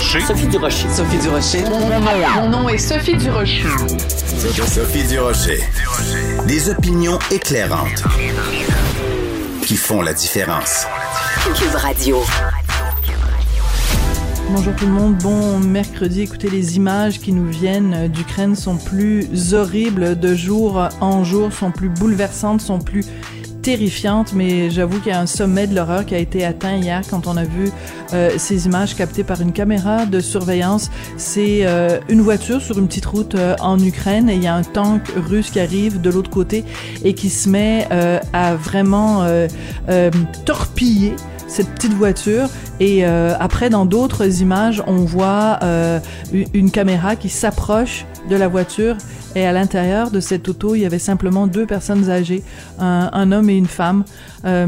Sophie Durocher. Sophie Durocher. Sophie Durocher. Mon nom est Sophie Durocher. Sophie Durocher. Des opinions éclairantes qui font la différence. Cube Radio. Bonjour tout le monde, bon mercredi. Écoutez, les images qui nous viennent d'Ukraine sont plus horribles de jour en jour, sont plus bouleversantes, sont plus terrifiantes, mais j'avoue qu'il y a un sommet de l'horreur qui a été atteint hier quand on a vu euh, ces images captées par une caméra de surveillance. C'est euh, une voiture sur une petite route euh, en Ukraine et il y a un tank russe qui arrive de l'autre côté et qui se met à vraiment torpiller cette petite voiture. Et euh, après dans d'autres images on voit euh, une- caméra qui s'approche de la voiture. Et à l'intérieur de cette auto il y avait simplement deux personnes âgées un, un homme et une femme. Euh,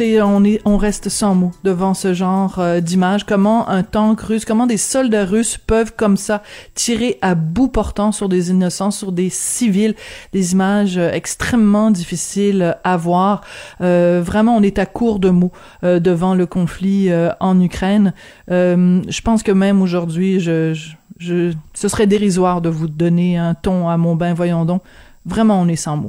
on est on reste sans mots devant ce genre euh, d'image comment un tank russe comment des soldats russes peuvent comme ça tirer à bout portant sur des innocents sur des civils? Des images euh, extrêmement difficiles à voir euh, vraiment, on est à court de mots euh, devant le conflit en Ukraine. Je pense que même aujourd'hui, je, je, je- ce serait dérisoire de vous donner un ton à mon bain, voyons donc. Vraiment, on est sans mots.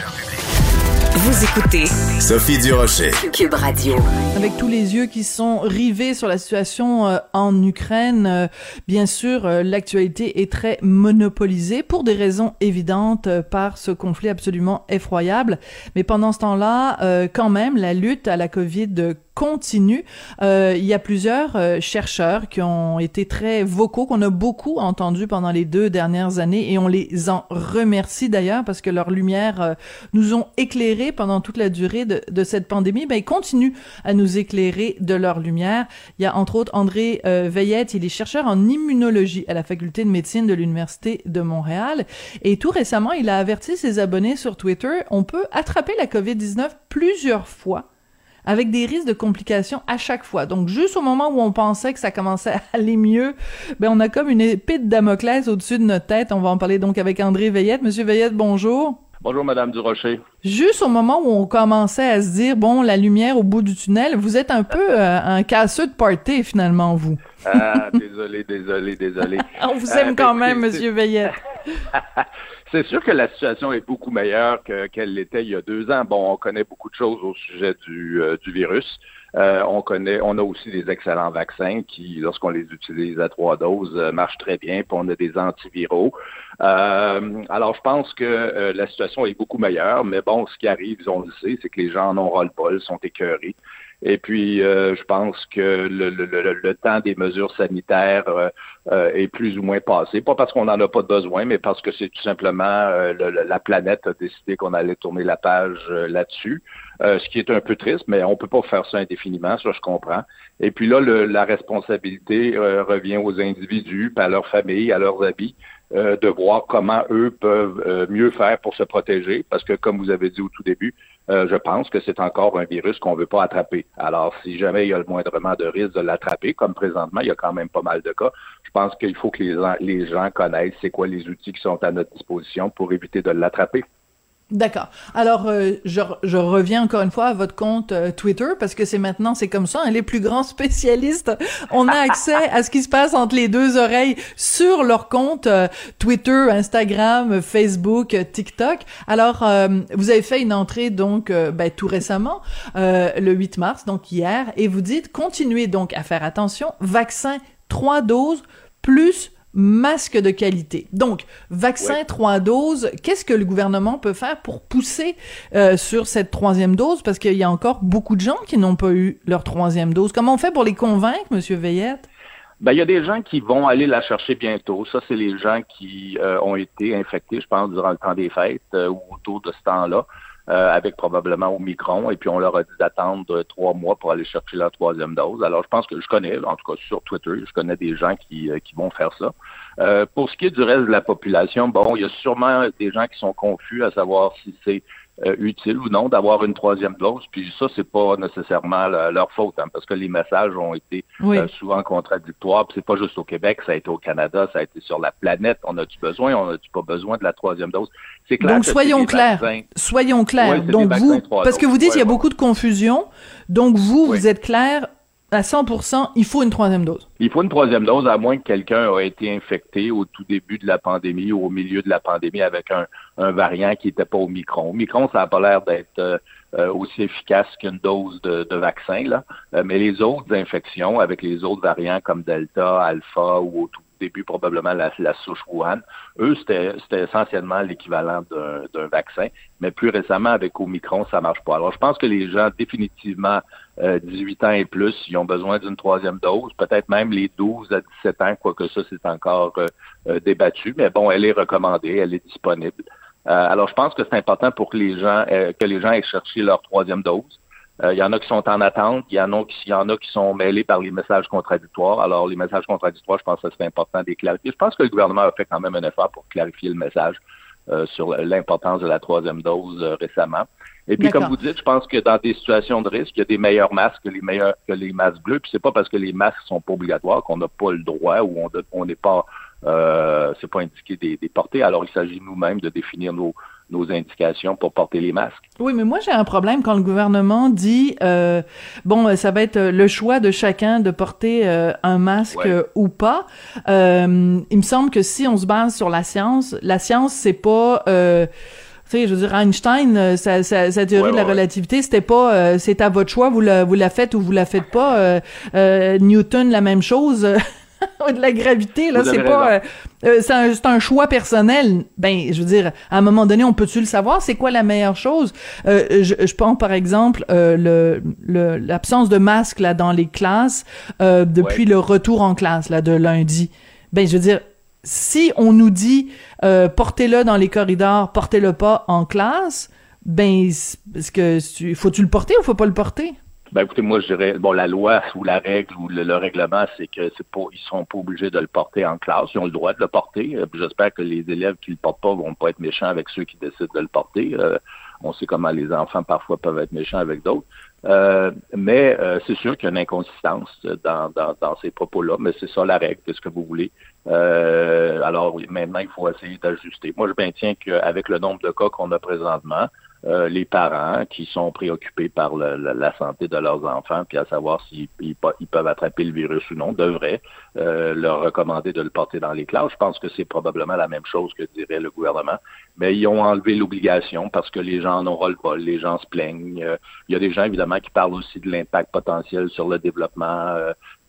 Vous écoutez Sophie Durocher. Cube Radio. Avec tous les yeux qui sont rivés sur la situation euh, en Ukraine, euh, bien sûr, euh, l'actualité est très monopolisée pour des raisons évidentes par ce conflit absolument effroyable. Mais pendant ce temps-là, quand même, la lutte à la COVID continue. Euh, il y a plusieurs euh, chercheurs qui ont été très vocaux, qu'on a beaucoup entendus pendant les deux dernières années et on les en remercie d'ailleurs parce que leurs lumières euh, nous ont pendant toute la durée de, de cette pandémie. Ben, ils continuent à nous éclairer de leur lumière. Il y a entre autres André euh, Veillette, il est chercheur en immunologie à la faculté de médecine de l'Université de Montréal et tout récemment, il a averti ses abonnés sur Twitter, on peut attraper la COVID-19 plusieurs fois avec des risques de complications à chaque fois. Donc, juste au moment où on pensait que ça commençait à aller mieux, ben, on a comme une épée de Damoclès au-dessus de notre tête. On va en parler donc avec André Veillette. Monsieur Veillette, bonjour. Bonjour, Madame Durocher. Juste au moment où on commençait à se dire, bon, la lumière au bout du tunnel, vous êtes un peu euh, un casseux de party, finalement, vous. Ah, désolé, désolé, désolé. On vous Euh, aime ben, quand même, écoutez, Monsieur Veillette. C'est sûr que la situation est beaucoup meilleure que- qu'elle l'était il y a deux ans. Bon, on connaît beaucoup de choses au sujet du, euh, du virus. Euh, on connaît, on a aussi des excellents vaccins qui, lorsqu'on les utilise à trois doses, euh, marchent très bien. Puis on a des antiviraux. Euh, alors, je pense que la situation est beaucoup meilleure. Mais bon, ce qui arrive, on le sait, c'est que les gens en ont ras-le-bol, sont écœurés. Et puis, euh, je pense que le, le- le- le temps des mesures sanitaires euh, euh, est plus ou moins passé. Pas parce qu'on n'en a pas besoin, mais parce que c'est tout simplement euh, la planète a décidé qu'on allait tourner la page euh, là-dessus. Euh, ce qui est un peu triste, mais on peut pas faire ça indéfiniment, ça je comprends. Et puis là, la responsabilité revient aux individus, à leurs familles, à leurs habits, de voir comment eux peuvent mieux faire pour se protéger, parce que comme vous avez dit au tout début, euh, je pense que c'est encore un virus qu'on veut pas attraper. Alors, si jamais il y a le moindrement de risque de l'attraper, comme présentement, il y a quand même pas mal de cas, je pense qu'il faut que les, les gens connaissent c'est quoi les outils qui sont à notre disposition pour éviter de l'attraper. D'accord. Alors, euh, je, reviens encore une fois à votre compte euh, Twitter parce que c'est maintenant, c'est comme ça. Hein, les plus grands spécialistes, on a accès à ce qui se passe entre les deux oreilles sur leur compte euh, Twitter, Instagram, Facebook, TikTok. Alors, vous avez fait une entrée donc ben, tout récemment, le 8 mars, donc hier, et vous dites continuez donc à faire attention. Vaccin trois doses plus masque de qualité. Donc, vaccin trois doses, qu'est-ce que le gouvernement peut faire pour pousser euh, sur cette troisième dose? Parce qu'il y a encore beaucoup de gens qui n'ont pas eu leur troisième dose. Comment on fait pour les convaincre, Monsieur Veillette? Ben, il y a des gens qui vont aller la chercher bientôt. Ça, c'est les gens qui euh, ont été infectés, je pense, durant le temps des fêtes euh, ou autour de ce temps-là. Euh, avec probablement Omicron, et puis on leur a dit d'attendre trois mois pour aller chercher la troisième dose. Alors, je pense que je connais, en tout cas sur Twitter, je connais des gens qui, euh, qui vont faire ça. Euh, pour ce qui est du reste de la population, bon, il y a sûrement des gens qui sont confus à savoir si c'est euh, utile ou non d'avoir une troisième dose. Puis ça, c'est pas nécessairement leur faute, hein, parce que les messages ont été euh, souvent contradictoires. Puis c'est pas juste au Québec, ça a été au Canada, ça a été sur la planète. On a-tu besoin, on a-tu pas besoin de la troisième dose? C'est clair. Donc soyons clairs. Soyons clairs. Donc vous, parce que vous dites qu'il y a beaucoup de confusion. Donc vous, vous êtes clair à 100%, il faut une troisième dose. Il faut une troisième dose, à moins que quelqu'un ait été infecté au tout début de la pandémie ou au milieu de la pandémie avec un, variant qui n'était pas au micron. Micron, ça n'a pas l'air d'être euh, aussi efficace qu'une dose de, vaccin, là. Euh, mais les autres infections avec les autres variants comme Delta, Alpha ou au début probablement la, la souche Wuhan. Eux, c'était essentiellement l'équivalent d'un vaccin, mais plus récemment avec Omicron, ça marche pas. Alors, je pense que les gens définitivement 18 euh, ans et plus, ils ont besoin d'une troisième dose, peut-être même les 12 à 17 ans, quoique ça, c'est encore euh, euh, débattu, mais bon, elle est recommandée, elle est disponible. alors, je pense que c'est important pour que les gens que les gens aient cherché leur troisième dose. Il y en a qui sont en attente, il y en a qui, y en a qui sont mêlés par les messages contradictoires. Alors, les messages contradictoires, je pense que c'est important de les clarifier. Je pense que le gouvernement a fait quand même un effort pour clarifier le message sur l'importance de la troisième dose récemment. Et puis, comme vous dites, je pense que dans des situations de risque, il y a des meilleurs masques que les meilleurs que les masques bleus. Puis c'est pas parce que les masques sont pas obligatoires qu'on n'a pas le droit ou on n'est pas euh, c'est pas indiqué des, des portées. Alors il s'agit nous-mêmes de définir nos, nos indications pour porter les masques. Oui, mais moi j'ai un problème quand le gouvernement dit euh, bon, ça va être le choix de chacun de porter euh, un masque ou pas. Euh, il me semble que si on se base sur la science, la science c'est pas euh, sais, je veux dire, Einstein, euh, sa, sa, théorie de la relativité, c'était pas, euh, c'est à votre choix, vous la, vous la faites ou vous la faites pas. Euh, euh Newton, la même chose. de la gravité, là, c'est pas, c'est un, un, choix personnel. Ben, je veux dire, à un moment donné, on peut-tu le savoir C'est quoi la meilleure chose? Je, je pense par exemple le l'absence de masque là dans les classes depuis le retour en classe là de lundi. Ben, je veux dire, si on nous dit euh, portez-le dans les corridors, portez-le pas en classe, ben est-ce que faut-tu le porter ou faut pas le porter? Ben écoutez, moi je dirais bon la loi ou la règle ou le, règlement, c'est que c'est pas ils sont pas obligés de le porter en classe, ils ont le droit de le porter. Euh, j'espère que les élèves qui le portent pas vont pas être méchants avec ceux qui décident de le porter. Euh, on sait comment les enfants parfois peuvent être méchants avec d'autres. Euh, mais euh, c'est sûr qu'il y a une inconsistance dans, dans, dans ces propos-là, mais c'est ça la règle, c'est ce que vous voulez. Euh, alors maintenant, il faut essayer d'ajuster. Moi, je maintiens qu'avec le nombre de cas qu'on a présentement, euh, les parents qui sont préoccupés par la santé de leurs enfants, puis à savoir s'ils ils, peuvent attraper le virus ou non, devraient euh, leur recommander de le porter dans les classes. Je pense que c'est probablement la même chose que dirait le gouvernement. Mais ils ont enlevé l'obligation parce que les gens en auront le bol, les gens se plaignent. Euh, il y a des gens, évidemment, qui parlent aussi de l'impact potentiel sur le développement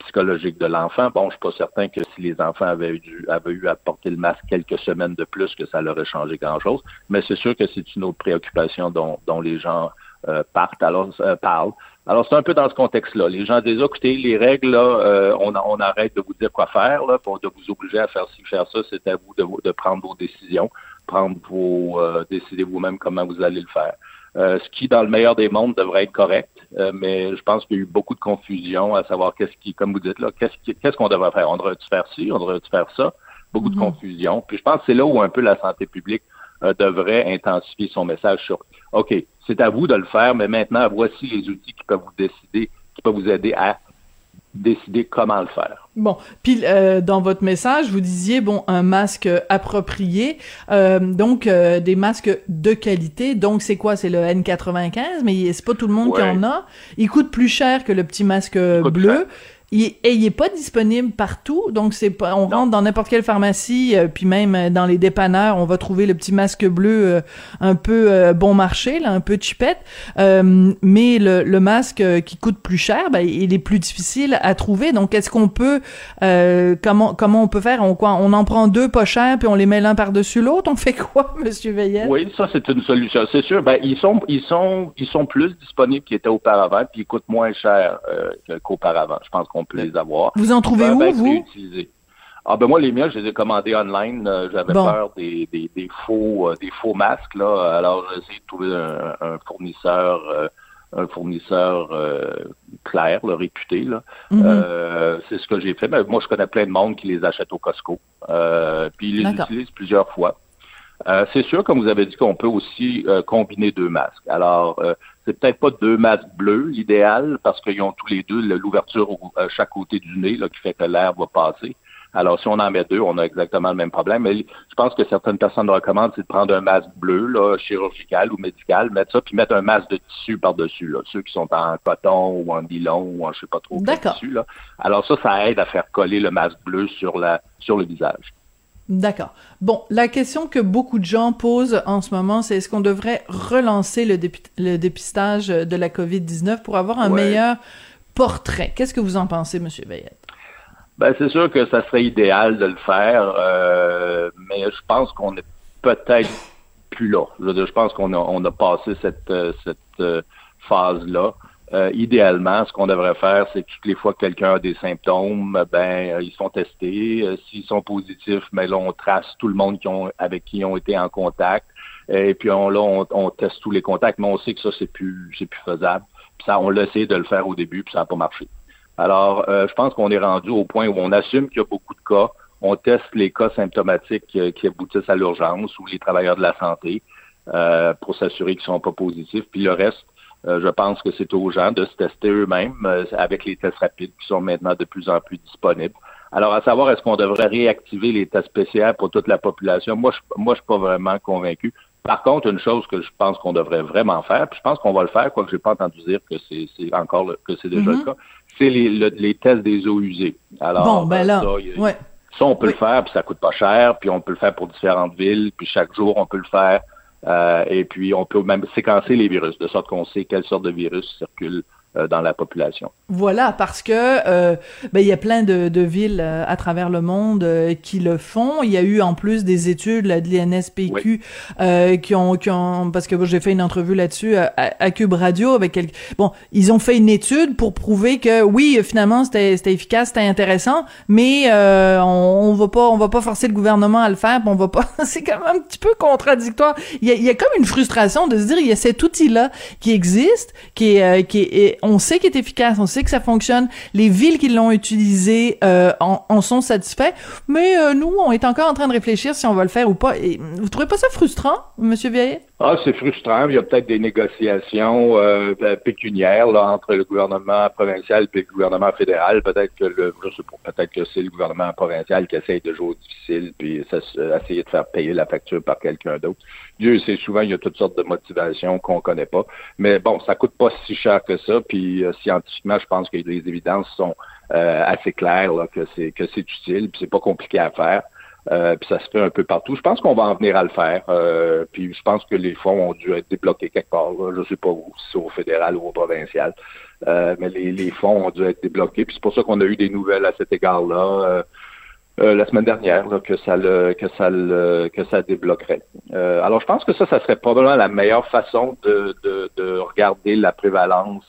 psychologique de l'enfant. Bon, je suis pas certain que si les enfants avaient eu, avaient eu à porter le masque quelques semaines de plus, que ça leur aurait changé grand-chose. Mais c'est sûr que c'est une autre préoccupation dont, dont les gens euh, partent, alors, euh, parlent. Alors, c'est un peu dans ce contexte-là. Les gens disent, écoutez, les règles, là, euh, on, on, arrête de vous dire quoi faire, là, pour de vous obliger à faire ci, faire ça. C'est à vous de, de, prendre vos décisions, prendre vos, décider vous-même comment vous allez le faire. Euh, ce qui, dans le meilleur des mondes, devrait être correct. Euh, mais je pense qu'il y a eu beaucoup de confusion à savoir qu'est-ce qui, comme vous dites là, qu'est-ce qu'on devrait faire? On devrait-tu faire ci, on devrait-tu faire ça? Beaucoup de mhm. confusion. Puis je pense que c'est là où un peu la santé publique euh, devrait intensifier son message sur OK, c'est à vous de le faire, mais maintenant, voici les outils qui peuvent vous décider, qui peuvent vous aider à décider comment le faire. Bon, puis euh, dans votre message, vous disiez bon un masque approprié, euh, donc euh, des masques de qualité. Donc c'est quoi? C'est le N95, mais c'est pas tout le monde qui en a. Il coûte plus cher que le petit masque bleu. Il, et il est pas disponible partout, donc c'est pas. On rentre dans n'importe quelle pharmacie, euh, puis même euh, dans les dépanneurs, on va trouver le petit masque bleu euh, un peu bon marché, là, un peu chipette. mais le, le, masque qui coûte plus cher, ben, il est plus difficile à trouver. Donc est-ce qu'on peut, comment comment on peut faire? On quoi? On en prend deux pas chers, puis on les met l'un par dessus l'autre? On fait quoi, Monsieur Veillet Oui, ça c'est une solution, c'est sûr. Ben ils sont ils sont ils sont plus disponibles qu'ils étaient auparavant, puis ils coûtent moins cher qu'auparavant. Je pense qu'on on peut les avoir. Vous en trouvez où, vous? Ah ben moi les miens, je les ai commandés online. Euh, j'avais peur des, des, des faux euh, des faux masques là. Alors j'ai essayé de trouver un, fournisseur euh, un fournisseur clair, le réputé là. Mm-hmm. c'est ce que j'ai fait. Mais moi je connais plein de monde qui les achète au Costco. puis ils les utilisent plusieurs fois. C'est sûr, comme vous avez dit, qu'on peut aussi combiner deux masques. Alors, c'est peut-être pas deux masques bleus, l'idéal, parce qu'ils ont tous les deux l'ouverture à chaque côté du nez là, qui fait que l'air va passer. Alors, si on en met deux, on a exactement le même problème. Mais je pense que certaines personnes recommandent, c'est de prendre un masque bleu, là, chirurgical ou médical, mettre ça, puis mettre un masque de tissu par-dessus, là, ceux qui sont en coton ou en nylon ou en je sais pas trop quel tissu. Là. Alors ça, ça aide à faire coller le masque bleu sur la sur le visage. D'accord. Bon, la question que beaucoup de gens posent en ce moment, c'est est-ce qu'on devrait relancer le, le, dépistage de la COVID-19 pour avoir un meilleur portrait? Qu'est-ce que vous en pensez, M. Veillette? Ben, c'est sûr que ça serait idéal de le faire, euh, mais je pense qu'on est peut-être plus là. Je, pense qu'on a, on a passé cette, euh, cette euh, phase-là. Euh, idéalement, ce qu'on devrait faire, c'est que toutes les fois que quelqu'un a des symptômes, ben euh, ils sont testés. Euh, s'ils sont positifs, mais ben, là, on trace tout le monde qui ont, avec qui ils ont été en contact. Et puis on, là, on, teste tous les contacts, mais on sait que ça, c'est plus c'est plus faisable. Puis ça, on l'a essayé de le faire au début, puis ça n'a pas marché. Alors, je pense qu'on est rendu au point où on assume qu'il y a beaucoup de cas. On teste les cas symptomatiques qui aboutissent à l'urgence ou les travailleurs de la santé pour s'assurer qu'ils sont pas positifs. Puis le reste, euh, je pense que c'est aux gens de se tester eux-mêmes euh, avec les tests rapides qui sont maintenant de plus en plus disponibles. Alors, à savoir, est-ce qu'on devrait réactiver les tests spéciaux pour toute la population? Moi, je, moi, je suis pas vraiment convaincu. Par contre, une chose que je pense qu'on devrait vraiment faire, puis je pense qu'on va le faire, quoique j'ai pas entendu dire que c'est encore que c'est déjà le mm-hmm. cas, c'est les, les tests des eaux usées. Alors, bon, ben là, ça, on peut le faire, puis ça coûte pas cher, puis on peut le faire pour différentes villes, puis chaque jour, on peut le faire. Euh, et puis, on peut même séquencer les virus, de sorte qu'on sait quelle sorte de virus circule dans la population. Voilà, parce que euh, ben, il y a plein de, de villes euh, à travers le monde qui le font. Il y a eu en plus des études là, de l'INSPQ qui, ont, qui ont parce que j'ai fait une entrevue là-dessus à, à, Cube Radio avec quelques... bon, ils ont fait une étude pour prouver que oui, finalement c'était efficace, c'était intéressant, mais on, on va pas on va pas forcer le gouvernement à le faire, on va pas. C'est quand même un petit peu contradictoire. Il y a, il y a comme une frustration de se dire il y a cet outil là qui existe, qui est qui est on sait qu'il est efficace, on sait que ça fonctionne. Les villes qui l'ont utilisé euh, en, sont satisfaits, mais euh, nous, on est encore en train de réfléchir si on va le faire ou pas. Et, vous trouvez pas ça frustrant, Monsieur Vieillet? Ah, c'est frustrant. Il y a peut-être des négociations euh, pécuniaires là, entre le gouvernement provincial et le gouvernement fédéral. Peut-être que le, peut-être que c'est le gouvernement provincial qui essaye de jouer difficile puis essayer de faire payer la facture par quelqu'un d'autre. Dieu sait souvent il y a toutes sortes de motivations qu'on connaît pas. Mais bon, ça coûte pas si cher que ça. Puis euh, scientifiquement, je pense que les évidences sont euh, assez claires là, que c'est que c'est utile. Puis c'est pas compliqué à faire. Euh, puis ça se fait un peu partout. Je pense qu'on va en venir à le faire. Euh, puis je pense que les fonds ont dû être débloqués quelque part. Je ne sais pas où, si c'est au fédéral ou au provincial. Euh, mais les, les, fonds ont dû être débloqués. Puis c'est pour ça qu'on a eu des nouvelles à cet égard-là. La semaine dernière que ça le que ça le que ça débloquerait. alors je pense que ça, ça serait probablement la meilleure façon de, de, de regarder la prévalence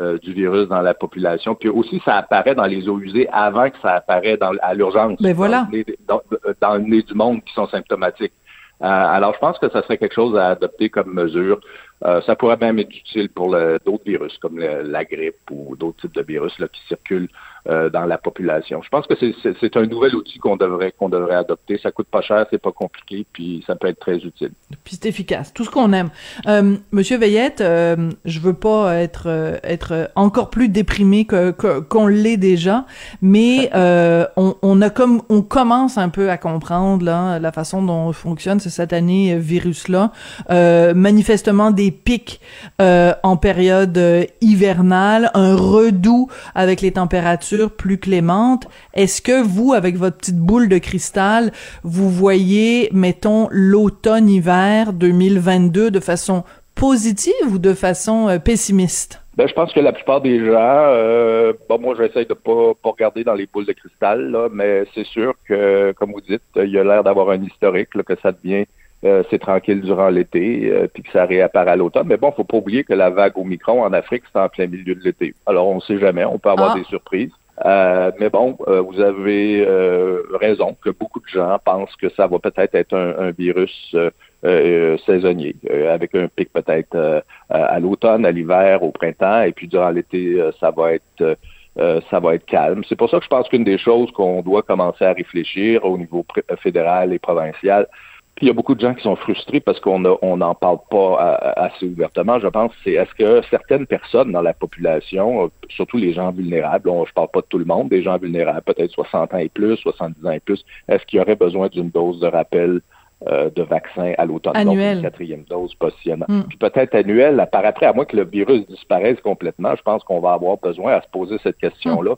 euh, du virus dans la population. Puis aussi, ça apparaît dans les eaux usées avant que ça apparaît dans, à l'urgence. Ben voilà. Dans, le nez du monde qui sont symptomatiques. Euh, alors, je pense que ça serait quelque chose à adopter comme mesure. Euh, ça pourrait même être utile pour d'autres virus, comme la grippe ou d'autres types de virus là, qui circulent euh, dans la population. Je pense que c'est un nouvel outil qu'on devrait qu'on devrait adopter. Ça coûte pas cher, c'est pas compliqué, puis ça peut être très utile. Puis c'est efficace, tout ce qu'on aime. Euh, Monsieur Veillette, je veux pas être être encore plus déprimé que qu'on l'est déjà, mais on, on, a comme on commence un peu à comprendre là la façon dont fonctionne ce satané virus là. manifestement des pics en période hivernale, un redout avec les températures plus clémente. Est-ce que vous, avec votre petite boule de cristal, vous voyez, mettons, l'automne-hiver 2022 de façon positive ou de façon euh, pessimiste? Ben, je pense que la plupart des gens, euh, bon, moi, j'essaie de pas, pas regarder dans les boules de cristal, là, mais c'est sûr que, comme vous dites, il y a l'air d'avoir un historique, que ça devient euh, c'est tranquille durant l'été, euh, puis que ça réapparaît à l'automne. Mais bon, faut pas oublier que la vague au micron en Afrique, c'est en plein milieu de l'été. Alors, on ne sait jamais, on peut avoir ah. des surprises. Euh, mais bon, euh, vous avez euh, raison que beaucoup de gens pensent que ça va peut-être être un, virus saisonnier, avec un pic peut-être à l'automne, à l'hiver, au printemps, et puis durant l'été, ça va être ça va être calme. C'est pour ça que je pense qu'une des choses qu'on doit commencer à réfléchir au niveau fédéral et provincial, puis il y a beaucoup de gens qui sont frustrés parce qu'on on n'en parle pas assez ouvertement. Je pense c'est est-ce que certaines personnes dans la population, surtout les gens vulnérables, on, je parle pas de tout le monde, des gens vulnérables, peut-être 60 ans et plus, 70 ans et plus, est-ce qu'il y aurait besoin d'une dose de rappel euh, de vaccin à l'automne? Donc, une quatrième dose possiblement. Hmm. Puis peut-être annuel, par après, à moins que le virus disparaisse complètement, je pense qu'on va avoir besoin à se poser cette question-là.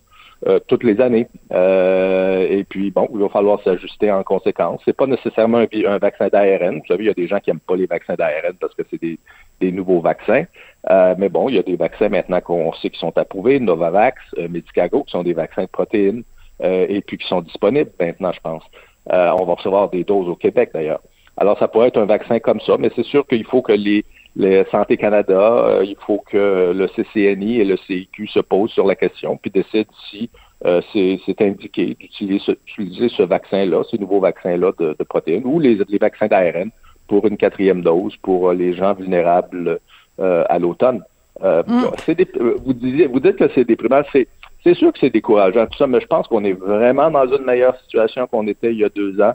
Toutes les années. Euh, et puis, bon, il va falloir s'ajuster en conséquence. C'est pas nécessairement un, vaccin d'ARN. Vous savez, il y a des gens qui n'aiment pas les vaccins d'ARN parce que c'est des, des, nouveaux vaccins. Euh, mais bon, il y a des vaccins maintenant qu'on sait qui sont approuvés, Novavax, Medicago, qui sont des vaccins de protéines, et puis qui sont disponibles maintenant, je pense. on va recevoir des doses au Québec, d'ailleurs. Alors, ça pourrait être un vaccin comme ça, mais c'est sûr qu'il faut que les, le Santé Canada, euh, il faut que le CCNI et le CIQ se posent sur la question, puis décident si euh, c'est indiqué d'utiliser ce, vaccin-là, ces nouveaux vaccins-là de, protéines, ou les, vaccins d'ARN pour une quatrième dose pour les gens vulnérables euh, à l'automne. Mm. vous, disiez, vous dites que c'est déprimant, c'est sûr que c'est décourageant, tout ça, mais je pense qu'on est vraiment dans une meilleure situation qu'on était il y a deux ans.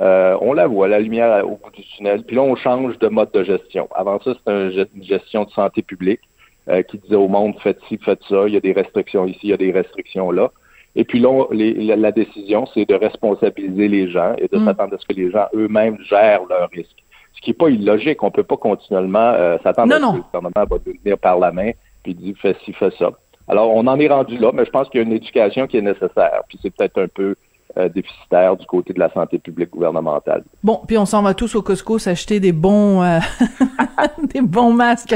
Euh, on la voit, la lumière au bout du tunnel. Puis là, on change de mode de gestion. Avant ça, c'était une gestion de santé publique euh, qui disait au monde, faites ci, faites ça, il y a des restrictions ici, il y a des restrictions là. Et puis là, la, décision, c'est de responsabiliser les gens et de mm. s'attendre à ce que les gens eux-mêmes gèrent leurs risques. Ce qui n'est pas illogique. On ne peut pas continuellement euh, s'attendre à ce que le gouvernement va devenir par la main puis dire fais ci, fais ça. Alors, on en est rendu là, mais je pense qu'il y a une éducation qui est nécessaire. Puis c'est peut-être un peu euh, déficitaire du côté de la santé publique gouvernementale. Bon, puis on s'en va tous au Costco s'acheter des bons euh, des bons masques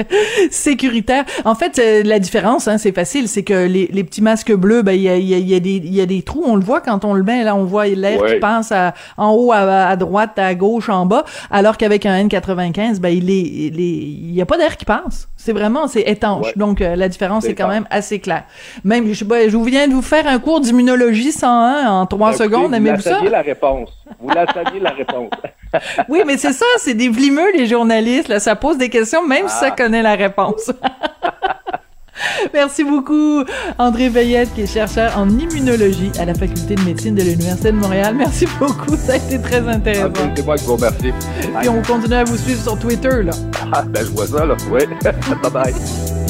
sécuritaires. En fait, euh, la différence, hein, c'est facile, c'est que les, les, petits masques bleus, ben il y a, y, a, y, a des, y a des trous, on le voit quand on le met, là on voit l'air qui passe à, en haut, à, droite, à gauche, en bas, alors qu'avec un N95, ben il est, il y a pas d'air qui passe. C'est vraiment, c'est étanche. Donc, la différence est quand même assez claire. Même, je sais pas, je viens de vous faire un cours d'immunologie 101 en trois ben, secondes. Aimez-vous ça? Vous la réponse. Vous la saviez la réponse. oui, mais c'est ça, c'est des vlimeux, les journalistes. Là, ça pose des questions, même si ça ah. connaît la réponse. Merci beaucoup, André Veillette, qui est chercheur en immunologie à la Faculté de médecine de l'Université de Montréal. Merci beaucoup, ça a été très intéressant. Ah, c'est moi qui vous remercie. Puis on continue à vous suivre sur Twitter, là. Ah, ben je vois ça, là. Oui. bye bye.